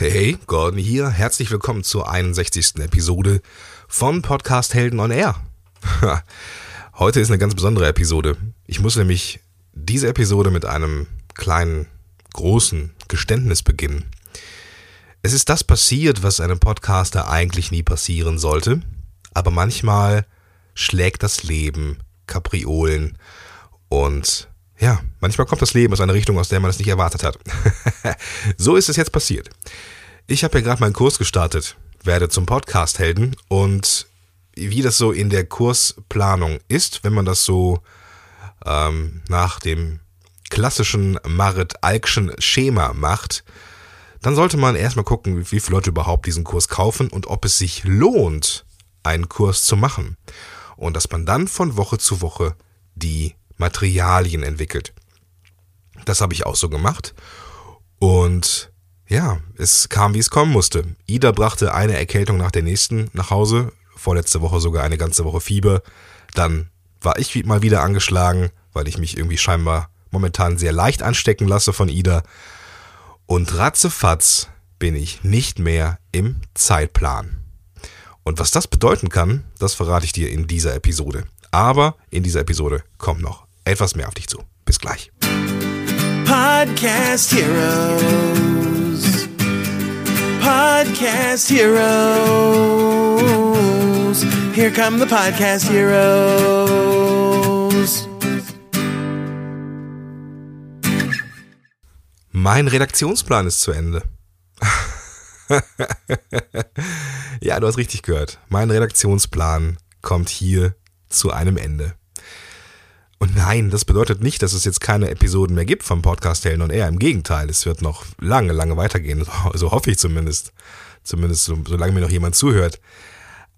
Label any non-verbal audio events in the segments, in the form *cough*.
Hey, hey, Gordon hier. Herzlich willkommen zur 61. Episode von Podcast Helden on Air. *laughs* Heute ist eine ganz besondere Episode. Ich muss nämlich diese Episode mit einem kleinen, großen Geständnis beginnen. Es ist das passiert, was einem Podcaster eigentlich nie passieren sollte, aber manchmal schlägt das Leben Kapriolen und ja, manchmal kommt das Leben aus einer Richtung, aus der man es nicht erwartet hat. *laughs* so ist es jetzt passiert. Ich habe ja gerade meinen Kurs gestartet, werde zum Podcast-Helden und wie das so in der Kursplanung ist, wenn man das so ähm, nach dem klassischen Marit-Alkschen Schema macht, dann sollte man erstmal gucken, wie viele Leute überhaupt diesen Kurs kaufen und ob es sich lohnt, einen Kurs zu machen. Und dass man dann von Woche zu Woche die Materialien entwickelt. Das habe ich auch so gemacht. Und ja, es kam, wie es kommen musste. Ida brachte eine Erkältung nach der nächsten nach Hause, vorletzte Woche sogar eine ganze Woche Fieber. Dann war ich mal wieder angeschlagen, weil ich mich irgendwie scheinbar momentan sehr leicht anstecken lasse von Ida. Und ratzefatz bin ich nicht mehr im Zeitplan. Und was das bedeuten kann, das verrate ich dir in dieser Episode. Aber in dieser Episode kommt noch etwas mehr auf dich zu. Bis gleich. Podcast Heroes. Podcast Heroes. Here come the Podcast Heroes. Mein Redaktionsplan ist zu Ende. *laughs* ja, du hast richtig gehört. Mein Redaktionsplan kommt hier zu einem Ende. Und nein, das bedeutet nicht, dass es jetzt keine Episoden mehr gibt vom Podcast Helden und Air. Im Gegenteil, es wird noch lange, lange weitergehen. *laughs* So, hoffe ich zumindest. Zumindest so, solange mir noch jemand zuhört.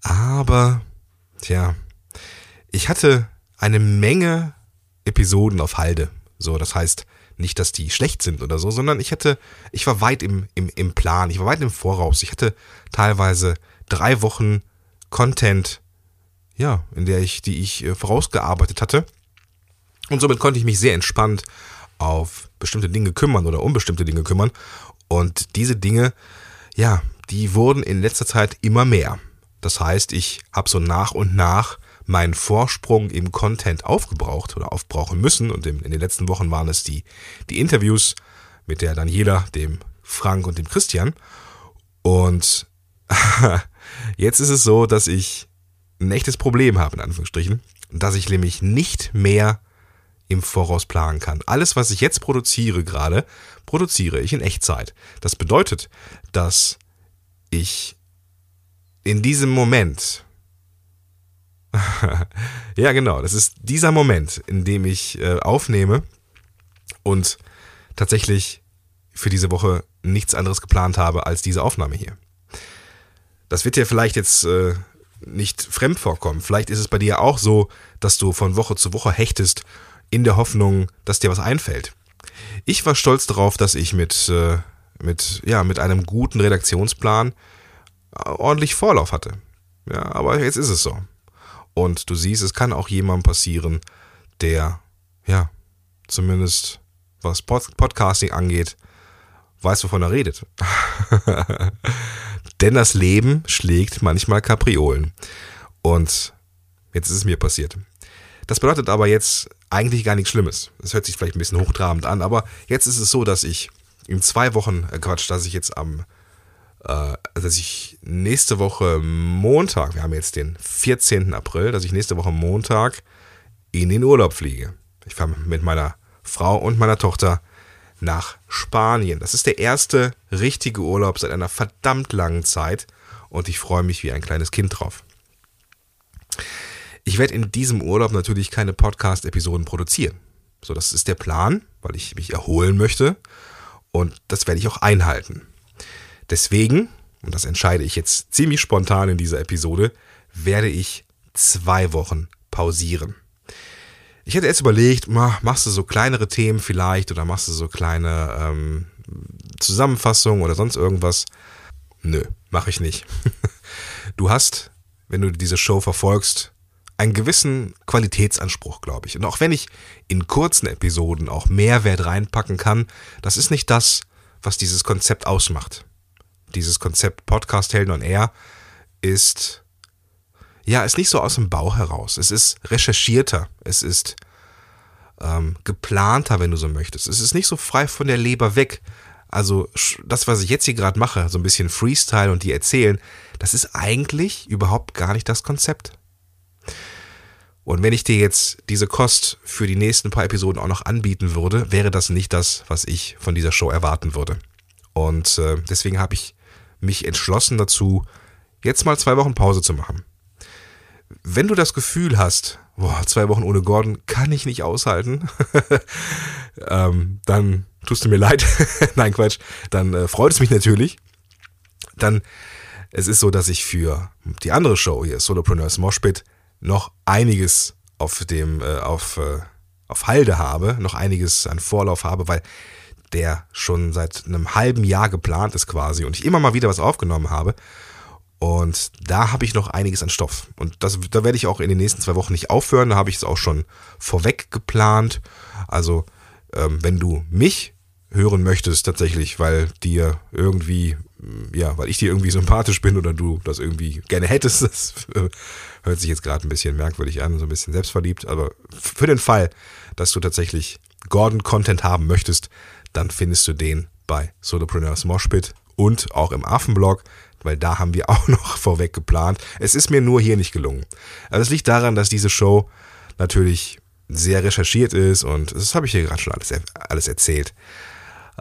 Aber, tja, ich hatte eine Menge Episoden auf Halde. So, das heißt, nicht, dass die schlecht sind oder so, sondern ich hatte, ich war weit im, im, im Plan, ich war weit im Voraus. Ich hatte teilweise drei Wochen Content, ja, in der ich, die ich äh, vorausgearbeitet hatte. Und somit konnte ich mich sehr entspannt auf bestimmte Dinge kümmern oder unbestimmte Dinge kümmern. Und diese Dinge, ja, die wurden in letzter Zeit immer mehr. Das heißt, ich habe so nach und nach meinen Vorsprung im Content aufgebraucht oder aufbrauchen müssen. Und in den letzten Wochen waren es die, die Interviews mit der Daniela, dem Frank und dem Christian. Und *laughs* jetzt ist es so, dass ich ein echtes Problem habe, in Anführungsstrichen, dass ich nämlich nicht mehr im Voraus planen kann. Alles, was ich jetzt produziere gerade, produziere ich in Echtzeit. Das bedeutet, dass ich in diesem Moment, *laughs* ja genau, das ist dieser Moment, in dem ich äh, aufnehme und tatsächlich für diese Woche nichts anderes geplant habe als diese Aufnahme hier. Das wird dir vielleicht jetzt äh, nicht fremd vorkommen. Vielleicht ist es bei dir auch so, dass du von Woche zu Woche hechtest in der Hoffnung, dass dir was einfällt. Ich war stolz darauf, dass ich mit, äh, mit, ja, mit einem guten Redaktionsplan äh, ordentlich Vorlauf hatte. Ja, aber jetzt ist es so. Und du siehst, es kann auch jemandem passieren, der, ja, zumindest was Pod Podcasting angeht, weiß, wovon er redet. *laughs* Denn das Leben schlägt manchmal Kapriolen. Und jetzt ist es mir passiert. Das bedeutet aber jetzt eigentlich gar nichts Schlimmes. Das hört sich vielleicht ein bisschen hochtrabend an, aber jetzt ist es so, dass ich in zwei Wochen, äh Quatsch, dass ich jetzt am, äh, dass ich nächste Woche Montag, wir haben jetzt den 14. April, dass ich nächste Woche Montag in den Urlaub fliege. Ich fahre mit meiner Frau und meiner Tochter nach Spanien. Das ist der erste richtige Urlaub seit einer verdammt langen Zeit und ich freue mich wie ein kleines Kind drauf. Ich werde in diesem Urlaub natürlich keine Podcast-Episoden produzieren. So, das ist der Plan, weil ich mich erholen möchte. Und das werde ich auch einhalten. Deswegen, und das entscheide ich jetzt ziemlich spontan in dieser Episode, werde ich zwei Wochen pausieren. Ich hätte jetzt überlegt, machst du so kleinere Themen vielleicht oder machst du so kleine ähm, Zusammenfassungen oder sonst irgendwas. Nö, mache ich nicht. *laughs* Du hast, wenn du diese Show verfolgst, einen gewissen Qualitätsanspruch, glaube ich. Und auch wenn ich in kurzen Episoden auch Mehrwert reinpacken kann, das ist nicht das, was dieses Konzept ausmacht. dieses Konzept Podcast Helden on Air ist, ja, ist nicht so aus dem Bauch heraus. Es ist recherchierter. Es ist ähm, geplanter, wenn du so möchtest. Es ist nicht so frei von der Leber weg. Also das, was ich jetzt hier gerade mache, so ein bisschen Freestyle und die erzählen, das ist eigentlich überhaupt gar nicht das Konzept. Und wenn ich dir jetzt diese Kost für die nächsten paar Episoden auch noch anbieten würde, wäre das nicht das, was ich von dieser Show erwarten würde. Und äh, deswegen habe ich mich entschlossen dazu, jetzt mal zwei Wochen Pause zu machen. Wenn du das Gefühl hast, boah, zwei Wochen ohne Gordon kann ich nicht aushalten, *laughs* ähm, dann tust du mir leid. *laughs* Nein, Quatsch. Dann äh, freut es mich natürlich. Dann, es ist so, dass ich für die andere Show hier, Solopreneurs Moshpit, noch einiges auf dem, äh, auf, äh, auf Halde habe, noch einiges an Vorlauf habe, weil der schon seit einem halben Jahr geplant ist quasi und ich immer mal wieder was aufgenommen habe. Und da habe ich noch einiges an Stoff. Und das, da werde ich auch in den nächsten zwei Wochen nicht aufhören. Da habe ich es auch schon vorweg geplant. Also, ähm, wenn du mich hören möchtest tatsächlich, weil dir irgendwie, ja, weil ich dir irgendwie sympathisch bin oder du das irgendwie gerne hättest, *laughs* das äh, hört sich jetzt gerade ein bisschen merkwürdig an, so ein bisschen selbstverliebt, aber für den Fall, dass du tatsächlich Gordon-Content haben möchtest, dann findest du den bei Solopreneurs Moshpit und auch im Affenblog, weil da haben wir *laughs* auch noch vorweg geplant. Es ist mir nur hier nicht gelungen. Also es liegt daran, dass diese Show natürlich sehr recherchiert ist und das habe ich hier gerade schon alles, alles erzählt.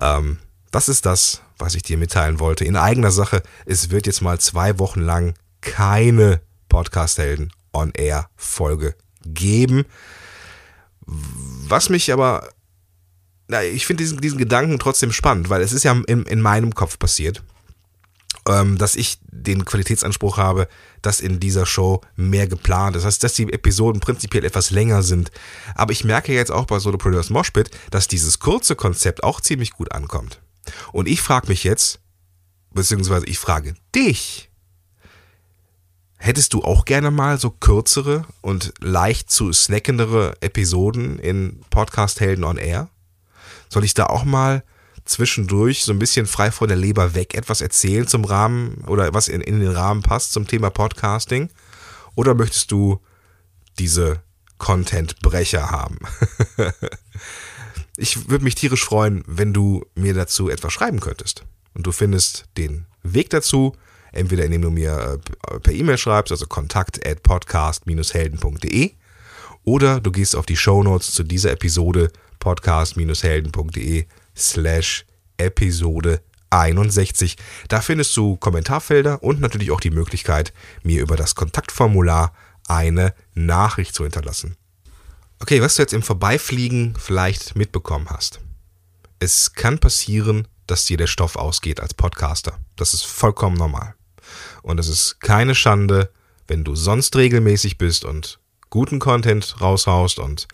Ähm, das ist das, was ich dir mitteilen wollte. In eigener Sache, es wird jetzt mal zwei Wochen lang keine Podcast-Helden on Air Folge geben. Was mich aber na, ich finde diesen, diesen Gedanken trotzdem spannend, weil es ist ja in, in meinem Kopf passiert, ähm, dass ich den Qualitätsanspruch habe, dass in dieser Show mehr geplant ist. Das heißt, dass die Episoden prinzipiell etwas länger sind. Aber ich merke jetzt auch bei Solopreneurs Moshpit, dass dieses kurze Konzept auch ziemlich gut ankommt. Und ich frage mich jetzt, beziehungsweise ich frage dich, Hättest du auch gerne mal so kürzere und leicht zu snackendere Episoden in Podcast Helden on Air? Soll ich da auch mal zwischendurch so ein bisschen frei von der Leber weg etwas erzählen zum Rahmen oder was in, in den Rahmen passt zum Thema Podcasting? Oder möchtest du diese Content-Brecher haben? *laughs* ich würde mich tierisch freuen, wenn du mir dazu etwas schreiben könntest. Und du findest den Weg dazu, entweder indem du mir äh, per E-Mail schreibst, also kontakt at podcast-helden.de oder du gehst auf die Show Notes zu dieser Episode podcast-helden.de slash Episode 61. Da findest du Kommentarfelder und natürlich auch die Möglichkeit, mir über das Kontaktformular eine Nachricht zu hinterlassen. Okay, was du jetzt im Vorbeifliegen vielleicht mitbekommen hast. Es kann passieren, dass dir der Stoff ausgeht als Podcaster. Das ist vollkommen normal. Und es ist keine Schande, wenn du sonst regelmäßig bist und guten Content raushaust und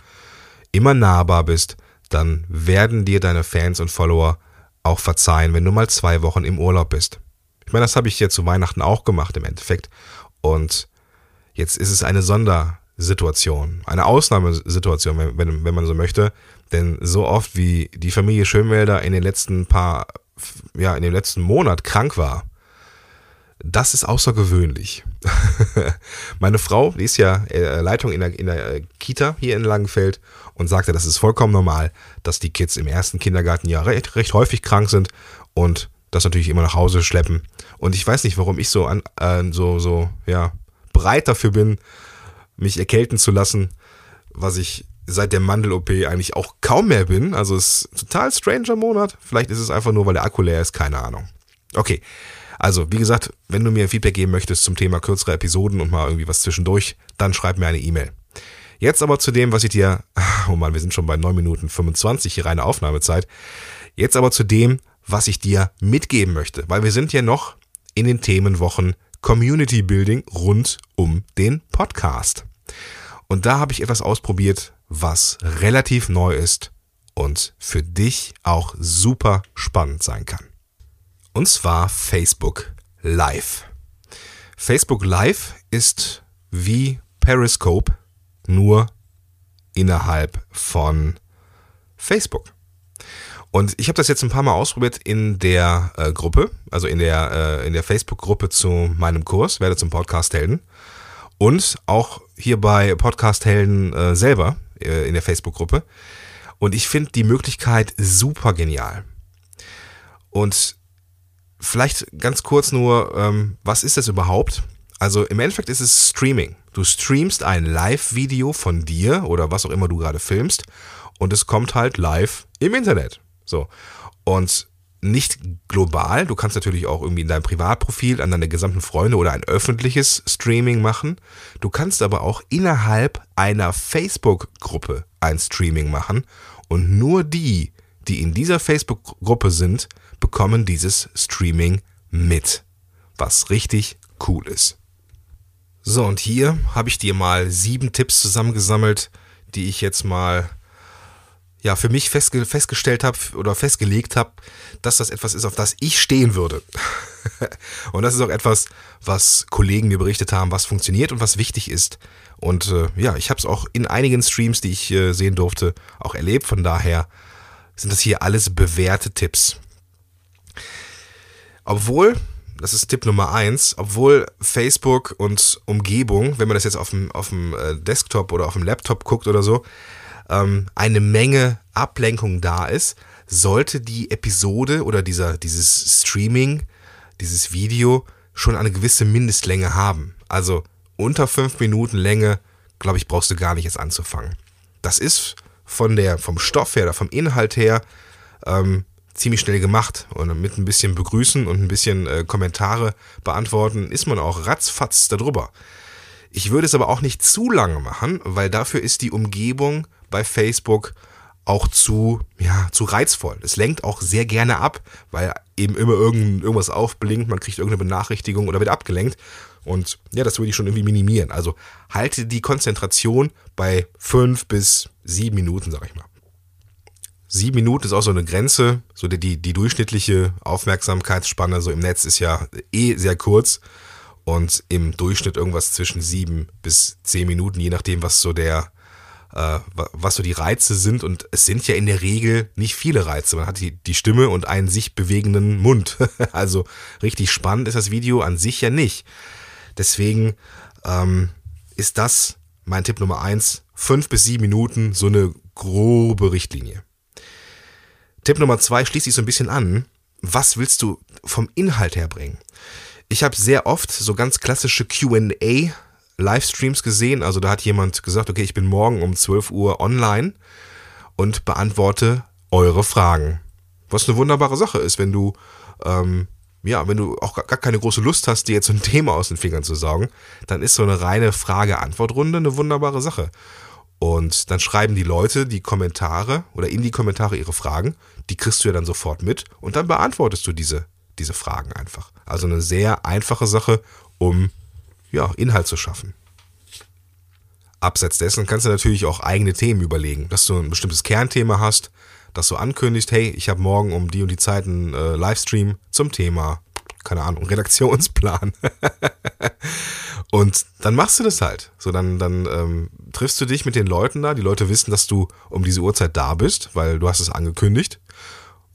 immer nahbar bist, dann werden dir deine Fans und Follower auch verzeihen, wenn du mal zwei Wochen im Urlaub bist. Ich meine, das habe ich ja zu Weihnachten auch gemacht im Endeffekt. Und jetzt ist es eine Sondersituation, eine Ausnahmesituation, wenn, wenn, wenn man so möchte. Denn so oft wie die Familie Schönwälder in den letzten paar, ja, in dem letzten Monat krank war, das ist außergewöhnlich. *laughs* Meine Frau, die ist ja äh, Leitung in der, in der äh, Kita hier in Langenfeld und sagte, das ist vollkommen normal, dass die Kids im ersten Kindergartenjahr recht, recht häufig krank sind und das natürlich immer nach Hause schleppen. Und ich weiß nicht, warum ich so an, äh, so, so, ja, bereit dafür bin, mich erkälten zu lassen, was ich seit der Mandel-OP eigentlich auch kaum mehr bin. Also es ist total stranger Monat. Vielleicht ist es einfach nur, weil der Akku leer ist, keine Ahnung. Okay, also, wie gesagt, wenn du mir Feedback geben möchtest zum Thema kürzere Episoden und mal irgendwie was zwischendurch, dann schreib mir eine E-Mail. Jetzt aber zu dem, was ich dir, *laughs* oh Mann, wir sind schon bei 9 Minuten 25, hier reine Aufnahmezeit. Jetzt aber zu dem, was ich dir mitgeben möchte, weil wir sind ja noch in den Themenwochen Community Building rund um den Podcast. Und da habe ich etwas ausprobiert, was relativ neu ist und für dich auch super spannend sein kann. Und zwar Facebook Live. Facebook Live ist wie Periscope nur innerhalb von Facebook. Und ich habe das jetzt ein paar Mal ausprobiert in der äh, Gruppe, also in der, äh, in der Facebook-Gruppe zu meinem Kurs, werde zum Podcast-Helden. Und auch hier bei Podcast-Helden äh, selber äh, in der Facebook-Gruppe. Und ich finde die Möglichkeit super genial. Und vielleicht ganz kurz nur, ähm, was ist das überhaupt? Also im Endeffekt ist es Streaming. Du streamst ein Live-Video von dir oder was auch immer du gerade filmst und es kommt halt live im Internet. So. Und nicht global. Du kannst natürlich auch irgendwie in deinem Privatprofil an deine gesamten Freunde oder ein öffentliches Streaming machen. Du kannst aber auch innerhalb einer Facebook-Gruppe ein Streaming machen und nur die, die in dieser Facebook-Gruppe sind, bekommen dieses Streaming mit. Was richtig cool ist. So, und hier habe ich dir mal sieben Tipps zusammengesammelt, die ich jetzt mal ja, für mich festge festgestellt habe oder festgelegt habe, dass das etwas ist, auf das ich stehen würde. *laughs* und das ist auch etwas, was Kollegen mir berichtet haben, was funktioniert und was wichtig ist. Und äh, ja, ich habe es auch in einigen Streams, die ich äh, sehen durfte, auch erlebt. Von daher sind das hier alles bewährte Tipps. Obwohl, das ist Tipp Nummer eins, obwohl Facebook und Umgebung, wenn man das jetzt auf dem, auf dem äh, Desktop oder auf dem Laptop guckt oder so, ähm, eine Menge Ablenkung da ist, sollte die Episode oder dieser, dieses Streaming, dieses Video schon eine gewisse Mindestlänge haben. Also unter fünf Minuten Länge, glaube ich, brauchst du gar nicht jetzt anzufangen. Das ist von der, vom Stoff her oder vom Inhalt her ähm, ziemlich schnell gemacht. Und mit ein bisschen Begrüßen und ein bisschen äh, Kommentare beantworten, ist man auch ratzfatz darüber. Ich würde es aber auch nicht zu lange machen, weil dafür ist die Umgebung bei Facebook auch zu, ja, zu reizvoll. Es lenkt auch sehr gerne ab, weil eben immer irgend, irgendwas aufblinkt, man kriegt irgendeine Benachrichtigung oder wird abgelenkt. Und ja, das würde ich schon irgendwie minimieren. Also halte die Konzentration bei fünf bis sieben Minuten, sag ich mal. Sieben Minuten ist auch so eine Grenze, so die, die, durchschnittliche Aufmerksamkeitsspanne so im Netz ist ja eh sehr kurz und im Durchschnitt irgendwas zwischen sieben bis zehn Minuten, je nachdem, was so der, äh, was so die Reize sind. Und es sind ja in der Regel nicht viele Reize. Man hat die, die Stimme und einen sich bewegenden Mund. *laughs* also richtig spannend ist das Video an sich ja nicht. Deswegen ähm, ist das mein Tipp Nummer eins. Fünf bis sieben Minuten, so eine grobe Richtlinie. Tipp Nummer zwei schließt sich so ein bisschen an. Was willst du vom Inhalt her bringen? Ich habe sehr oft so ganz klassische QA Livestreams gesehen. Also da hat jemand gesagt, okay, ich bin morgen um 12 Uhr online und beantworte eure Fragen. Was eine wunderbare Sache ist, wenn du, ähm, ja, wenn du auch gar keine große Lust hast, dir jetzt so ein Thema aus den Fingern zu saugen, dann ist so eine reine Frage-Antwort-Runde eine wunderbare Sache. Und dann schreiben die Leute die Kommentare oder in die Kommentare ihre Fragen, die kriegst du ja dann sofort mit und dann beantwortest du diese, diese Fragen einfach. Also eine sehr einfache Sache, um ja, Inhalt zu schaffen. Abseits dessen kannst du natürlich auch eigene Themen überlegen, dass du ein bestimmtes Kernthema hast, dass du ankündigst, hey, ich habe morgen um die und die Zeit einen äh, Livestream zum Thema, keine Ahnung, Redaktionsplan. *laughs* und dann machst du das halt. So, dann, dann ähm, triffst du dich mit den Leuten da. Die Leute wissen, dass du um diese Uhrzeit da bist, weil du hast es angekündigt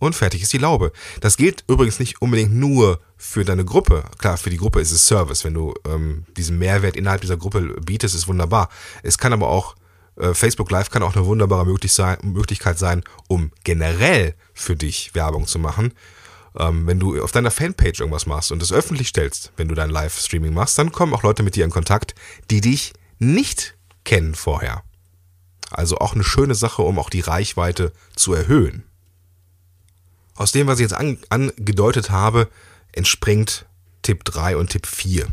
und fertig ist die Laube. Das gilt übrigens nicht unbedingt nur für deine Gruppe. Klar, für die Gruppe ist es Service. Wenn du ähm, diesen Mehrwert innerhalb dieser Gruppe bietest, ist wunderbar. Es kann aber auch, äh, Facebook Live kann auch eine wunderbare möglich sein, Möglichkeit sein, um generell für dich Werbung zu machen. Ähm, wenn du auf deiner Fanpage irgendwas machst und es öffentlich stellst, wenn du dein Livestreaming machst, dann kommen auch Leute mit dir in Kontakt, die dich nicht kennen vorher. Also auch eine schöne Sache, um auch die Reichweite zu erhöhen. Aus dem, was ich jetzt an, angedeutet habe, entspringt Tipp 3 und Tipp 4.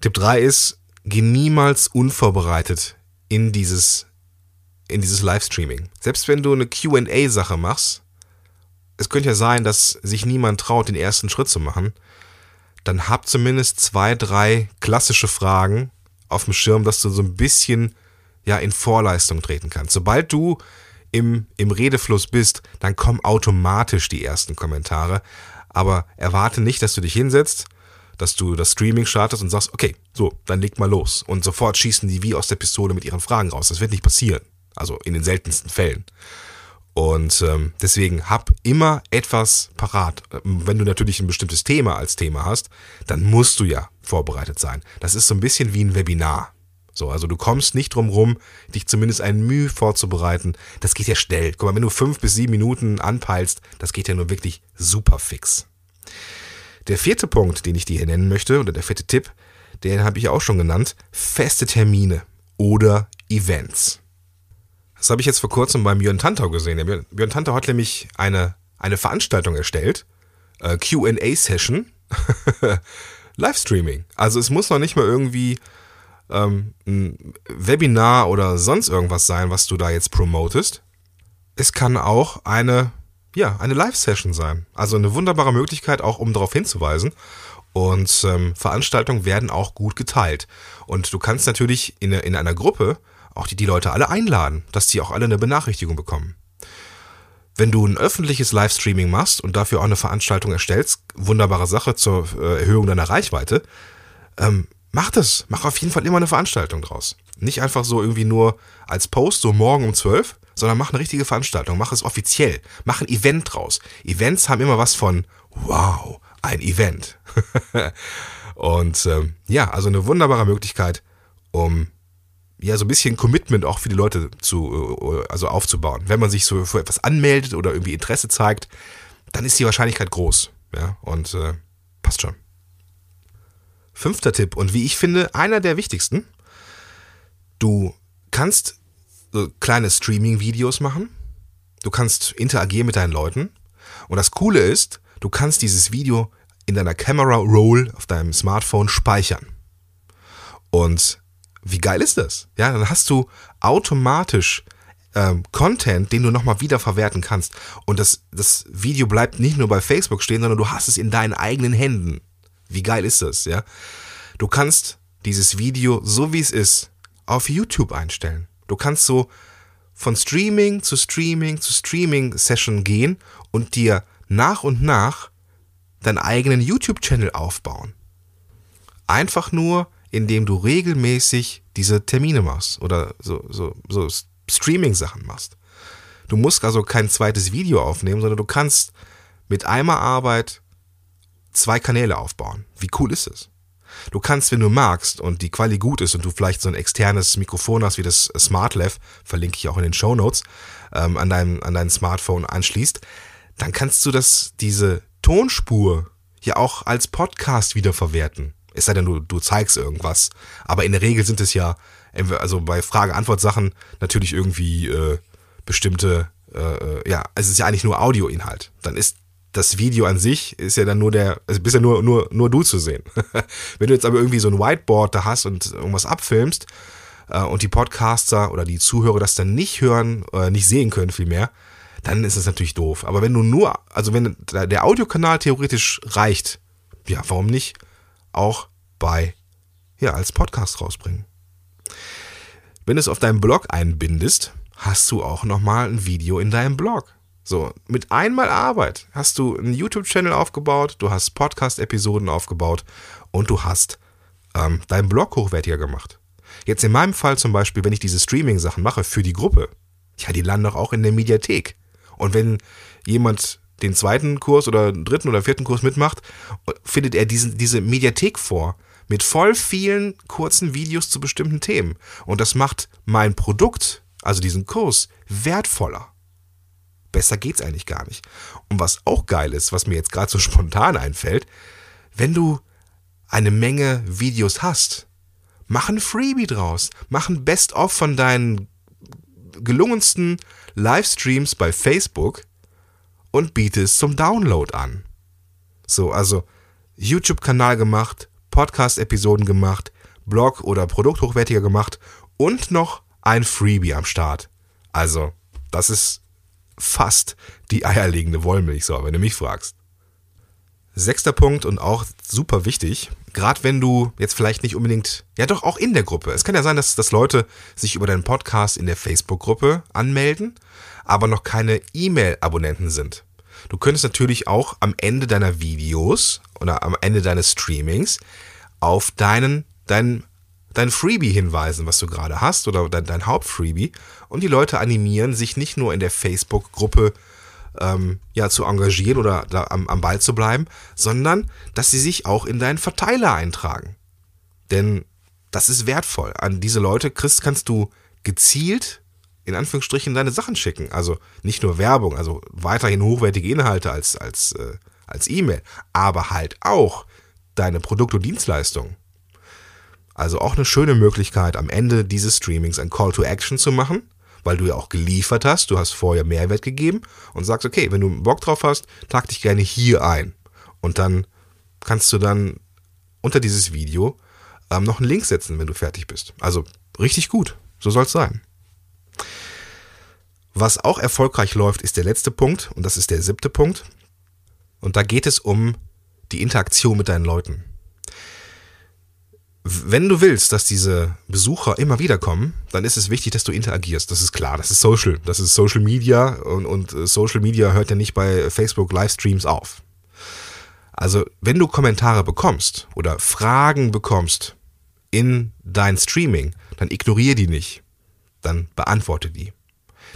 Tipp 3 ist, geh niemals unvorbereitet in dieses, in dieses Livestreaming. Selbst wenn du eine QA-Sache machst, es könnte ja sein, dass sich niemand traut, den ersten Schritt zu machen, dann hab zumindest zwei, drei klassische Fragen auf dem Schirm, dass du so ein bisschen ja in Vorleistung treten kannst. Sobald du im, im Redefluss bist, dann kommen automatisch die ersten Kommentare. Aber erwarte nicht, dass du dich hinsetzt, dass du das Streaming startest und sagst, okay, so, dann leg mal los. Und sofort schießen die wie aus der Pistole mit ihren Fragen raus. Das wird nicht passieren. Also in den seltensten Fällen. Und ähm, deswegen hab immer etwas parat. Wenn du natürlich ein bestimmtes Thema als Thema hast, dann musst du ja vorbereitet sein. Das ist so ein bisschen wie ein Webinar. So, also du kommst nicht drum rum, dich zumindest ein Mühe vorzubereiten. Das geht ja schnell. Guck mal, wenn du fünf bis sieben Minuten anpeilst, das geht ja nur wirklich super fix. Der vierte Punkt, den ich dir hier nennen möchte, oder der vierte Tipp, den habe ich auch schon genannt, feste Termine oder Events. Das habe ich jetzt vor kurzem beim Björn Tantau gesehen. Der Björn, Tantau hat nämlich eine, eine Veranstaltung erstellt, äh, QA-Session, *laughs* Livestreaming. Also es muss noch nicht mal irgendwie ähm, ein Webinar oder sonst irgendwas sein, was du da jetzt promotest. Es kann auch eine, ja, eine Live-Session sein. Also eine wunderbare Möglichkeit, auch um darauf hinzuweisen. Und ähm, Veranstaltungen werden auch gut geteilt. Und du kannst natürlich in, in einer Gruppe auch die, die Leute alle einladen, dass die auch alle eine Benachrichtigung bekommen. Wenn du ein öffentliches Livestreaming machst und dafür auch eine Veranstaltung erstellst, wunderbare Sache zur äh, Erhöhung deiner Reichweite, ähm, mach das. Mach auf jeden Fall immer eine Veranstaltung draus. Nicht einfach so irgendwie nur als Post, so morgen um 12, sondern mach eine richtige Veranstaltung. Mach es offiziell. Mach ein Event draus. Events haben immer was von, wow, ein Event. *laughs* und ähm, ja, also eine wunderbare Möglichkeit, um ja so ein bisschen Commitment auch für die Leute zu äh, also aufzubauen. Wenn man sich so für etwas anmeldet oder irgendwie Interesse zeigt, dann ist die Wahrscheinlichkeit groß. Ja, und äh, passt schon. Fünfter Tipp und wie ich finde, einer der wichtigsten. Du kannst so kleine Streaming-Videos machen. Du kannst interagieren mit deinen Leuten. Und das Coole ist, du kannst dieses Video in deiner Camera Roll auf deinem Smartphone speichern. Und wie geil ist das? Ja, dann hast du automatisch ähm, Content, den du nochmal wiederverwerten kannst. Und das, das Video bleibt nicht nur bei Facebook stehen, sondern du hast es in deinen eigenen Händen. Wie geil ist das, ja? Du kannst dieses Video, so wie es ist, auf YouTube einstellen. Du kannst so von Streaming zu Streaming zu Streaming-Session gehen und dir nach und nach deinen eigenen YouTube-Channel aufbauen. Einfach nur, indem du regelmäßig diese Termine machst oder so, so, so Streaming-Sachen machst. Du musst also kein zweites Video aufnehmen, sondern du kannst mit einmal Arbeit zwei Kanäle aufbauen. Wie cool ist es? Du kannst, wenn du magst und die Quali gut ist und du vielleicht so ein externes Mikrofon hast wie das SmartLav, verlinke ich auch in den Show Notes, ähm, an, deinem, an dein Smartphone anschließt, dann kannst du das, diese Tonspur ja auch als Podcast wiederverwerten. Es sei denn, du, du zeigst irgendwas. Aber in der Regel sind es ja, also bei Frage-Antwort-Sachen natürlich irgendwie äh, bestimmte, äh, ja, es ist ja eigentlich nur Audioinhalt. Dann ist das Video an sich ist ja dann nur der, also bist ja nur, nur, nur du zu sehen. *laughs* Wenn du jetzt aber irgendwie so ein Whiteboard da hast und irgendwas abfilmst äh, und die Podcaster oder die Zuhörer das dann nicht hören, äh, nicht sehen können vielmehr, dann ist es natürlich doof. Aber wenn du nur, also wenn der Audiokanal theoretisch reicht, ja, warum nicht auch bei, ja, als Podcast rausbringen? Wenn du es auf deinem Blog einbindest, hast du auch nochmal ein Video in deinem Blog. So, mit einmal Arbeit hast du einen YouTube-Channel aufgebaut, du hast Podcast-Episoden aufgebaut und du hast ähm, deinen Blog hochwertiger gemacht. Jetzt in meinem Fall zum Beispiel, wenn ich diese Streaming-Sachen mache für die Gruppe, ja, die landen doch auch in der Mediathek. Und wenn jemand den zweiten Kurs oder dritten oder vierten Kurs mitmacht, findet er diesen, diese Mediathek vor mit voll vielen kurzen Videos zu bestimmten Themen. Und das macht mein Produkt, also diesen Kurs, wertvoller. Besser geht's eigentlich gar nicht. Und was auch geil ist, was mir jetzt gerade so *laughs* spontan einfällt, wenn du eine Menge Videos hast, mach ein Freebie draus. Mach ein Best-of von deinen gelungensten Livestreams bei Facebook und biete es zum Download an. So, also YouTube-Kanal gemacht, Podcast-Episoden gemacht, Blog oder Produkt hochwertiger gemacht und noch ein Freebie am Start. Also, das ist fast die eierlegende Wollmilchsau, wenn du mich fragst. Sechster Punkt und auch super wichtig, gerade wenn du jetzt vielleicht nicht unbedingt, ja doch auch in der Gruppe. Es kann ja sein, dass, dass Leute sich über deinen Podcast in der Facebook-Gruppe anmelden, aber noch keine E-Mail-Abonnenten sind. Du könntest natürlich auch am Ende deiner Videos oder am Ende deines Streamings auf deinen, deinen dein Freebie hinweisen, was du gerade hast oder dein, dein Hauptfreebie und die Leute animieren, sich nicht nur in der Facebook-Gruppe ähm, ja, zu engagieren oder da am, am Ball zu bleiben, sondern dass sie sich auch in deinen Verteiler eintragen. Denn das ist wertvoll. An diese Leute, Chris, kannst du gezielt in Anführungsstrichen deine Sachen schicken. Also nicht nur Werbung, also weiterhin hochwertige Inhalte als, als, äh, als E-Mail, aber halt auch deine Produkte und Dienstleistungen. Also auch eine schöne Möglichkeit, am Ende dieses Streamings ein Call to Action zu machen, weil du ja auch geliefert hast, du hast vorher Mehrwert gegeben und sagst, okay, wenn du Bock drauf hast, trag dich gerne hier ein. Und dann kannst du dann unter dieses Video ähm, noch einen Link setzen, wenn du fertig bist. Also richtig gut, so soll es sein. Was auch erfolgreich läuft, ist der letzte Punkt und das ist der siebte Punkt. Und da geht es um die Interaktion mit deinen Leuten wenn du willst, dass diese Besucher immer wieder kommen, dann ist es wichtig, dass du interagierst. Das ist klar, das ist Social. Das ist Social Media und, und äh, Social Media hört ja nicht bei Facebook Livestreams auf. Also, wenn du Kommentare bekommst oder Fragen bekommst in dein Streaming, dann ignoriere die nicht. Dann beantworte die.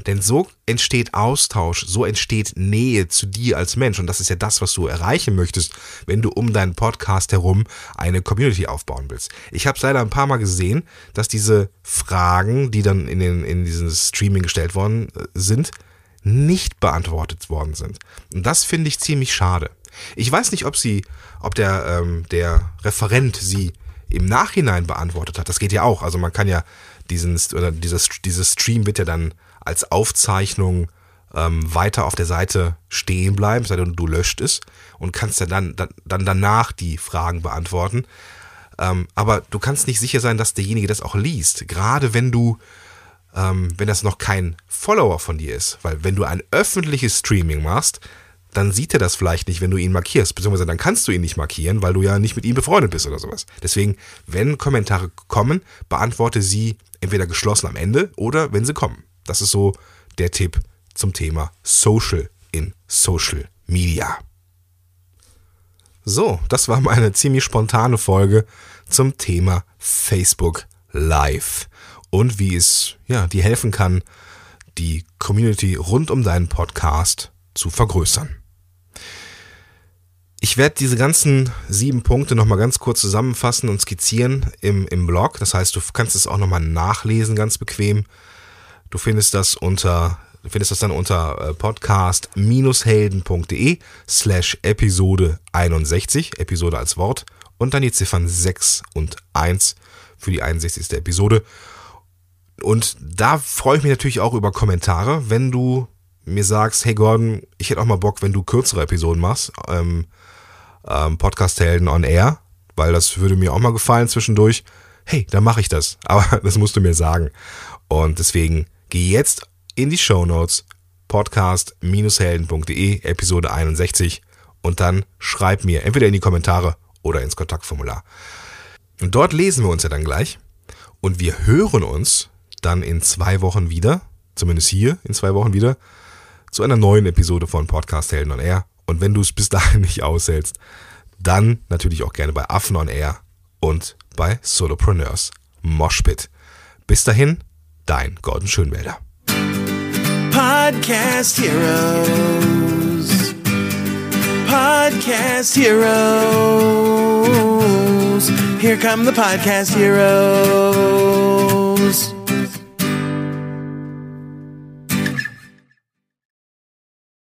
Denn so entsteht Austausch, so entsteht Nähe zu dir als Mensch. Und das ist ja das, was du erreichen möchtest, wenn du um deinen Podcast herum eine Community aufbauen willst. Ich habe es leider ein paar Mal gesehen, dass diese Fragen, die dann in, den, in dieses Streaming gestellt worden äh, sind, nicht beantwortet worden sind. Und das finde ich ziemlich schade. Ich weiß nicht, ob sie, ob der, ähm, der Referent sie im Nachhinein beantwortet hat. Das geht ja auch. Also man kann ja diesen, oder dieses, dieses Stream wird ja dann als Aufzeichnung ähm, weiter auf der Seite stehen bleiben, sei denn du löscht es und kannst ja dann, dann, dann danach die Fragen beantworten. Ähm, aber du kannst nicht sicher sein, dass derjenige das auch liest. Gerade wenn du, ähm, wenn das noch kein Follower von dir ist. Weil wenn du ein öffentliches Streaming machst, dann sieht er das vielleicht nicht, wenn du ihn markierst. Beziehungsweise dann kannst du ihn nicht markieren, weil du ja nicht mit ihm befreundet bist oder sowas. Deswegen, wenn Kommentare kommen, beantworte sie entweder geschlossen am Ende oder wenn sie kommen. Das ist so der Tipp zum Thema Social in Social Media. So, das war meine ziemlich spontane Folge zum Thema Facebook Live und wie es ja, dir helfen kann, die Community rund um deinen Podcast zu vergrößern. Ich werde diese ganzen sieben Punkte nochmal ganz kurz zusammenfassen und skizzieren im, im Blog. Das heißt, du kannst es auch nochmal nachlesen, ganz bequem. Du findest das unter findest das dann unter äh, podcast-helden.de slash Episode 61, Episode als Wort, und dann die Ziffern 6 und 1 für die 61. Episode. Und da freue ich mich natürlich auch über Kommentare, wenn du mir sagst, hey Gordon, ich hätte auch mal Bock, wenn du kürzere Episoden machst, ähm, ähm, Podcast Helden on Air, weil das würde mir auch mal gefallen zwischendurch. Hey, dann mache ich das. *laughs* Aber das musst du mir sagen. Und deswegen Geh jetzt in die Show Notes podcast-helden.de Episode 61 und dann schreib mir entweder in die Kommentare oder ins Kontaktformular. Und dort lesen wir uns ja dann gleich und wir hören uns dann in zwei Wochen wieder, zumindest hier in zwei Wochen wieder, zu einer neuen Episode von Podcast Helden on Air. Und wenn du es bis dahin nicht aushältst, dann natürlich auch gerne bei Affen on Air und bei Solopreneurs Moshpit. Bis dahin, Dein Gordon Schönwälder. Podcast Heroes. Podcast Heroes. Here come the Podcast Heroes.